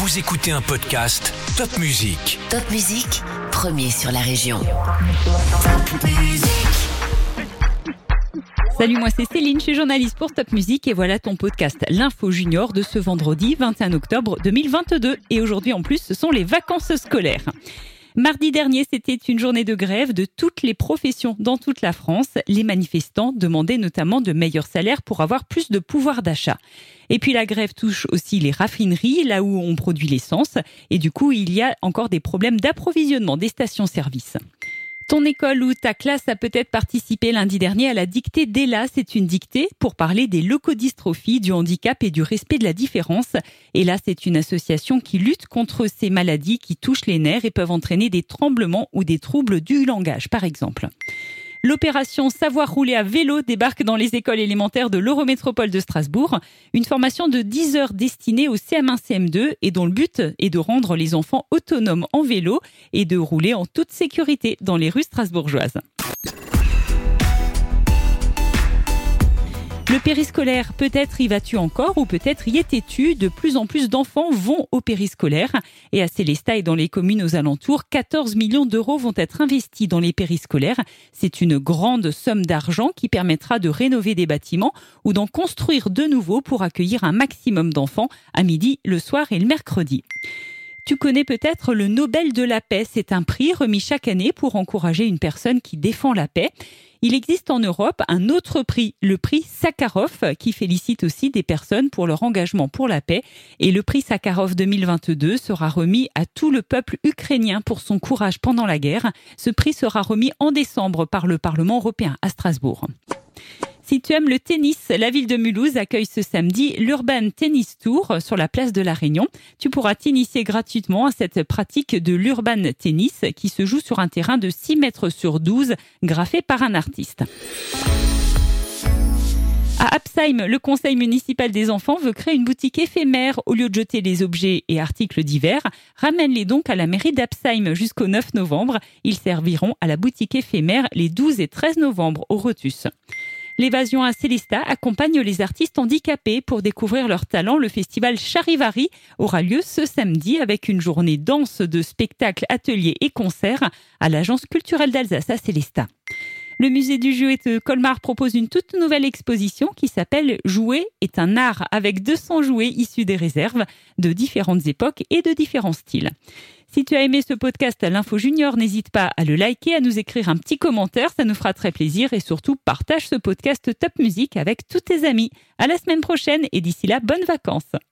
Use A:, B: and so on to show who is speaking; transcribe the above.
A: Vous écoutez un podcast Top Music.
B: Top Musique, premier sur la région.
C: Salut, moi c'est Céline, je suis journaliste pour Top Music et voilà ton podcast L'Info Junior de ce vendredi 21 octobre 2022. Et aujourd'hui en plus, ce sont les vacances scolaires. Mardi dernier, c'était une journée de grève de toutes les professions dans toute la France. Les manifestants demandaient notamment de meilleurs salaires pour avoir plus de pouvoir d'achat. Et puis la grève touche aussi les raffineries, là où on produit l'essence. Et du coup, il y a encore des problèmes d'approvisionnement des stations-service. Ton école ou ta classe a peut-être participé lundi dernier à la dictée d'Ella. C'est une dictée pour parler des leucodystrophies, du handicap et du respect de la différence. Ella, c'est une association qui lutte contre ces maladies qui touchent les nerfs et peuvent entraîner des tremblements ou des troubles du langage, par exemple. L'opération Savoir rouler à vélo débarque dans les écoles élémentaires de l'Eurométropole de Strasbourg. Une formation de 10 heures destinée au CM1-CM2 et dont le but est de rendre les enfants autonomes en vélo et de rouler en toute sécurité dans les rues strasbourgeoises. Le périscolaire, peut-être y vas-tu encore ou peut-être y étais-tu. De plus en plus d'enfants vont au périscolaire. Et à Célestat et dans les communes aux alentours, 14 millions d'euros vont être investis dans les périscolaires. C'est une grande somme d'argent qui permettra de rénover des bâtiments ou d'en construire de nouveaux pour accueillir un maximum d'enfants à midi, le soir et le mercredi. Tu connais peut-être le Nobel de la paix. C'est un prix remis chaque année pour encourager une personne qui défend la paix. Il existe en Europe un autre prix, le prix Sakharov, qui félicite aussi des personnes pour leur engagement pour la paix. Et le prix Sakharov 2022 sera remis à tout le peuple ukrainien pour son courage pendant la guerre. Ce prix sera remis en décembre par le Parlement européen à Strasbourg. Si tu aimes le tennis, la ville de Mulhouse accueille ce samedi l'Urban Tennis Tour sur la place de la Réunion. Tu pourras t'initier gratuitement à cette pratique de l'Urban Tennis qui se joue sur un terrain de 6 mètres sur 12 graffé par un artiste. À Absheim, le conseil municipal des enfants veut créer une boutique éphémère. Au lieu de jeter les objets et articles divers, ramène-les donc à la mairie d'Absheim jusqu'au 9 novembre. Ils serviront à la boutique éphémère les 12 et 13 novembre au Rotus. L'évasion à Célestat accompagne les artistes handicapés pour découvrir leur talent. Le festival Charivari aura lieu ce samedi avec une journée dense de spectacles, ateliers et concerts à l'Agence culturelle d'Alsace à Célestat. Le musée du jouet de Colmar propose une toute nouvelle exposition qui s'appelle Jouer est un art avec 200 jouets issus des réserves de différentes époques et de différents styles. Si tu as aimé ce podcast à l'Info Junior, n'hésite pas à le liker, à nous écrire un petit commentaire, ça nous fera très plaisir et surtout partage ce podcast Top Musique avec tous tes amis. À la semaine prochaine et d'ici là, bonnes vacances.